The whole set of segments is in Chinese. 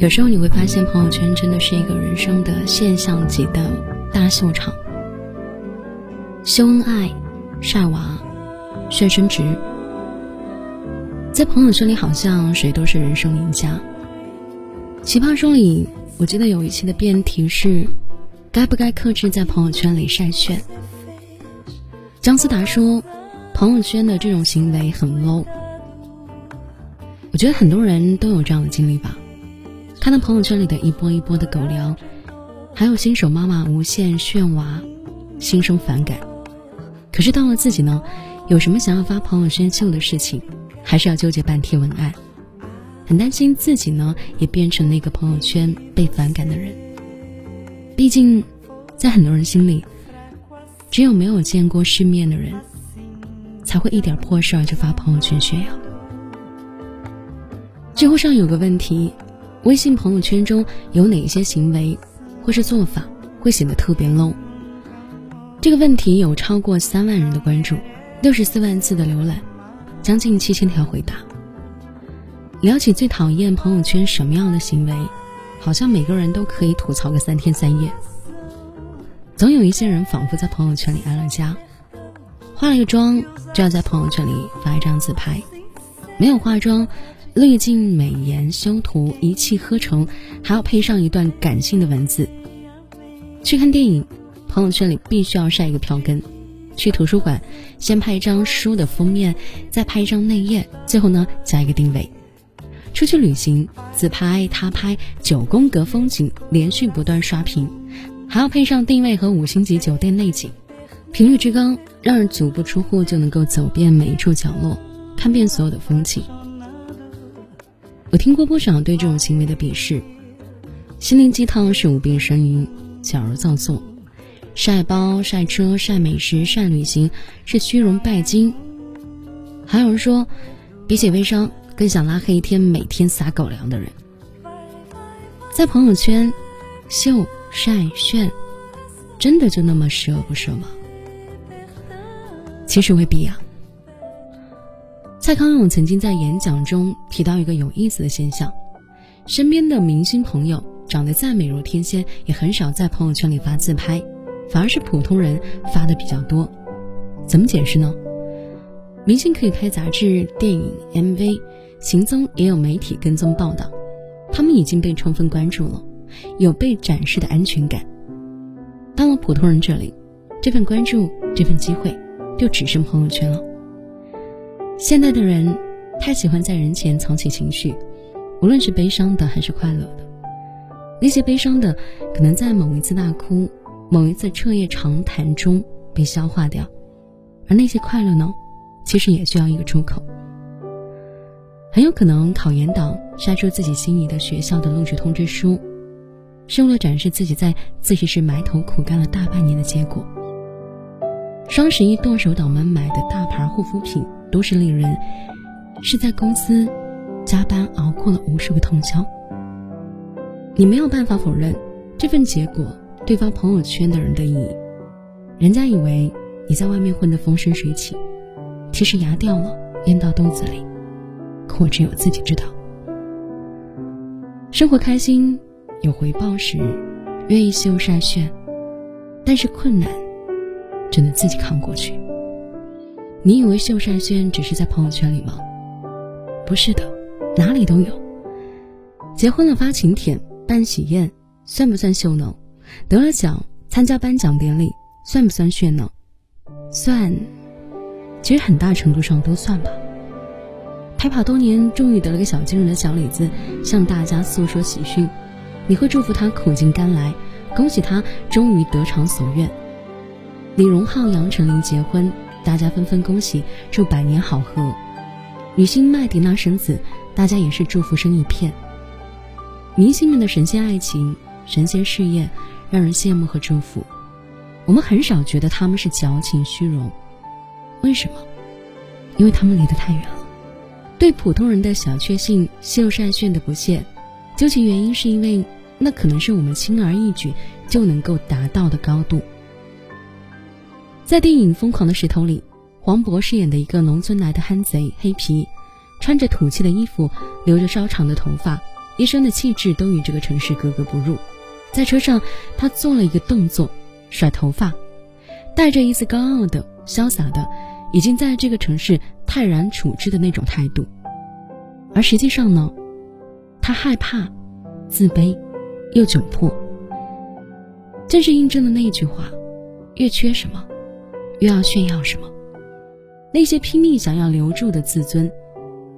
有时候你会发现，朋友圈真的是一个人生的现象级的大秀场，秀恩爱、晒娃、炫升职，在朋友圈里好像谁都是人生赢家。奇葩说里，我记得有一期的辩题是：该不该克制在朋友圈里晒炫？姜思达说，朋友圈的这种行为很 low。我觉得很多人都有这样的经历吧。看到朋友圈里的一波一波的狗粮，还有新手妈妈无限炫娃，心生反感。可是到了自己呢，有什么想要发朋友圈秀的事情，还是要纠结半天文案，很担心自己呢也变成那个朋友圈被反感的人。毕竟，在很多人心里，只有没有见过世面的人，才会一点破事儿就发朋友圈炫耀。知乎上有个问题。微信朋友圈中有哪些行为或是做法会显得特别 low？这个问题有超过三万人的关注，六十四万字的浏览，将近七千条回答。聊起最讨厌朋友圈什么样的行为，好像每个人都可以吐槽个三天三夜。总有一些人仿佛在朋友圈里安了家，化了个妆就要在朋友圈里发一张自拍，没有化妆。滤镜、美颜、修图一气呵成，还要配上一段感性的文字。去看电影，朋友圈里必须要晒一个票根；去图书馆，先拍一张书的封面，再拍一张内页，最后呢加一个定位。出去旅行，自拍、他拍，九宫格风景连续不断刷屏，还要配上定位和五星级酒店内景，频率之高，让人足不出户就能够走遍每一处角落，看遍所有的风景。我听过不少对这种行为的鄙视，心灵鸡汤是无病呻吟，矫揉造作；晒包、晒车、晒美食、晒旅行是虚荣拜金。还有人说，比起微商，更想拉黑一天每天撒狗粮的人。在朋友圈秀晒炫，真的就那么十恶不赦吗？其实未必啊。蔡康永曾经在演讲中提到一个有意思的现象：身边的明星朋友长得再美如天仙，也很少在朋友圈里发自拍，反而是普通人发的比较多。怎么解释呢？明星可以拍杂志、电影、MV，行踪也有媒体跟踪报道，他们已经被充分关注了，有被展示的安全感。到了普通人这里，这份关注、这份机会，就只剩朋友圈了。现在的人太喜欢在人前藏起情绪，无论是悲伤的还是快乐的。那些悲伤的，可能在某一次大哭、某一次彻夜长谈中被消化掉；而那些快乐呢，其实也需要一个出口。很有可能考研党晒出自己心仪的学校的录取通知书，是为了展示自己在自习室埋头苦干了大半年的结果。双十一剁手党们买的大牌护肤品。都市丽人是在公司加班熬过了无数个通宵。你没有办法否认这份结果对方朋友圈的人的意义。人家以为你在外面混得风生水起，其实牙掉了，咽到肚子里。可我只有自己知道。生活开心有回报时，愿意秀晒炫，但是困难只能自己扛过去。你以为秀善炫只是在朋友圈里吗？不是的，哪里都有。结婚了发请帖、办喜宴，算不算秀呢？得了奖参加颁奖典礼，算不算炫呢？算，其实很大程度上都算吧。陪跑多年，终于得了个小金人的小李子，向大家诉说喜讯，你会祝福他苦尽甘来，恭喜他终于得偿所愿。李荣浩、杨丞琳结婚。大家纷纷恭喜，祝百年好合。女星麦迪娜生子，大家也是祝福声一片。明星们的神仙爱情、神仙事业，让人羡慕和祝福。我们很少觉得他们是矫情虚荣，为什么？因为他们离得太远了。对普通人的小确幸、秀善炫的不屑，究其原因，是因为那可能是我们轻而易举就能够达到的高度。在电影《疯狂的石头》里，黄渤饰演的一个农村来的憨贼黑皮，穿着土气的衣服，留着稍长的头发，一身的气质都与这个城市格格不入。在车上，他做了一个动作，甩头发，带着一丝高傲的、潇洒的，已经在这个城市泰然处之的那种态度。而实际上呢，他害怕、自卑，又窘迫。正是印证了那一句话：越缺什么，又要炫耀什么。那些拼命想要留住的自尊，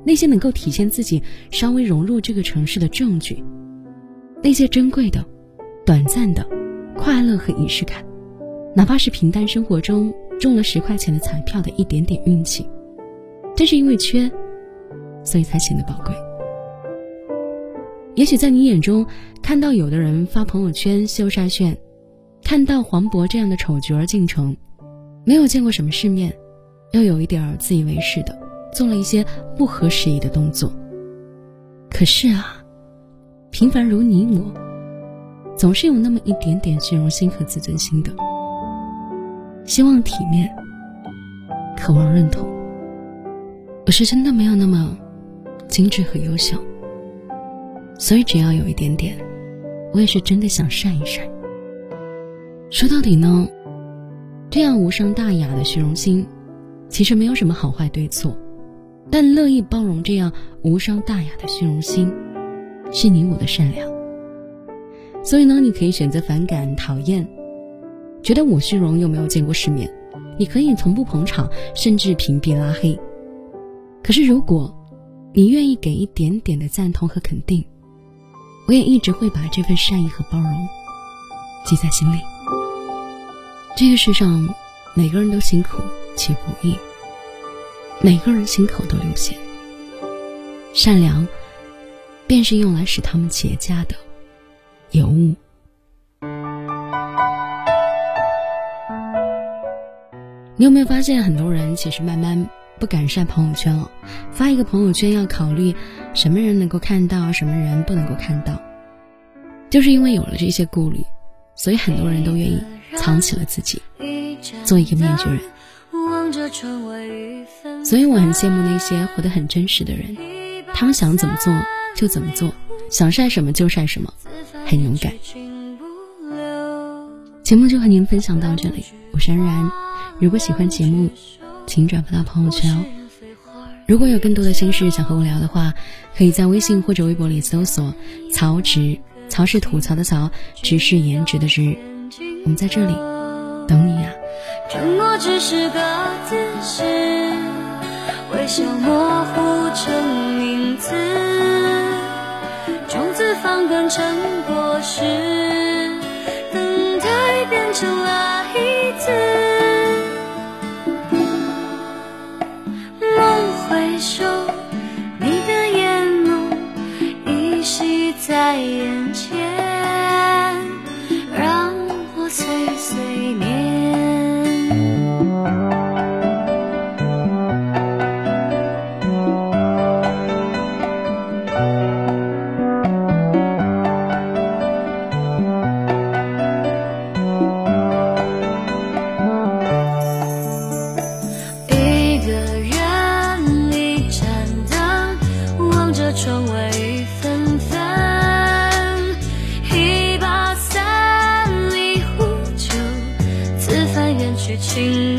那些能够体现自己稍微融入这个城市的证据，那些珍贵的。短暂的快乐和仪式感，哪怕是平淡生活中中了十块钱的彩票的一点点运气，正是因为缺，所以才显得宝贵。也许在你眼中，看到有的人发朋友圈秀晒炫，看到黄渤这样的丑角儿进城，没有见过什么世面，又有一点儿自以为是的做了一些不合时宜的动作。可是啊，平凡如你我。总是有那么一点点虚荣心和自尊心的，希望体面，渴望认同。我是真的没有那么精致和优秀，所以只要有一点点，我也是真的想晒一晒。说到底呢，这样无伤大雅的虚荣心，其实没有什么好坏对错，但乐意包容这样无伤大雅的虚荣心，是你我的善良。所以呢，你可以选择反感、讨厌，觉得我虚荣又没有见过世面，你可以从不捧场，甚至屏蔽拉黑。可是，如果你愿意给一点点的赞同和肯定，我也一直会把这份善意和包容记在心里。这个世上，每个人都辛苦且不易，每个人心口都流血，善良便是用来使他们结痂的。尤物。你有没有发现，很多人其实慢慢不敢晒朋友圈了？发一个朋友圈要考虑什么人能够看到，什么人不能够看到，就是因为有了这些顾虑，所以很多人都愿意藏起了自己，做一个面具人。所以我很羡慕那些活得很真实的人，他们想怎么做就怎么做，想晒什么就晒什么。很勇敢。节目就和您分享到这里，我是安然。如果喜欢节目，请转发到朋友圈哦。如果有更多的心事想和我聊的话，可以在微信或者微博里搜索“曹植”，曹是吐槽的曹，植是颜值的植。我们在这里等你呀。沉默只是个姿势，微笑模糊成名字，种子放根成。果实窗外雨纷纷一把伞一壶酒此番远去情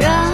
让。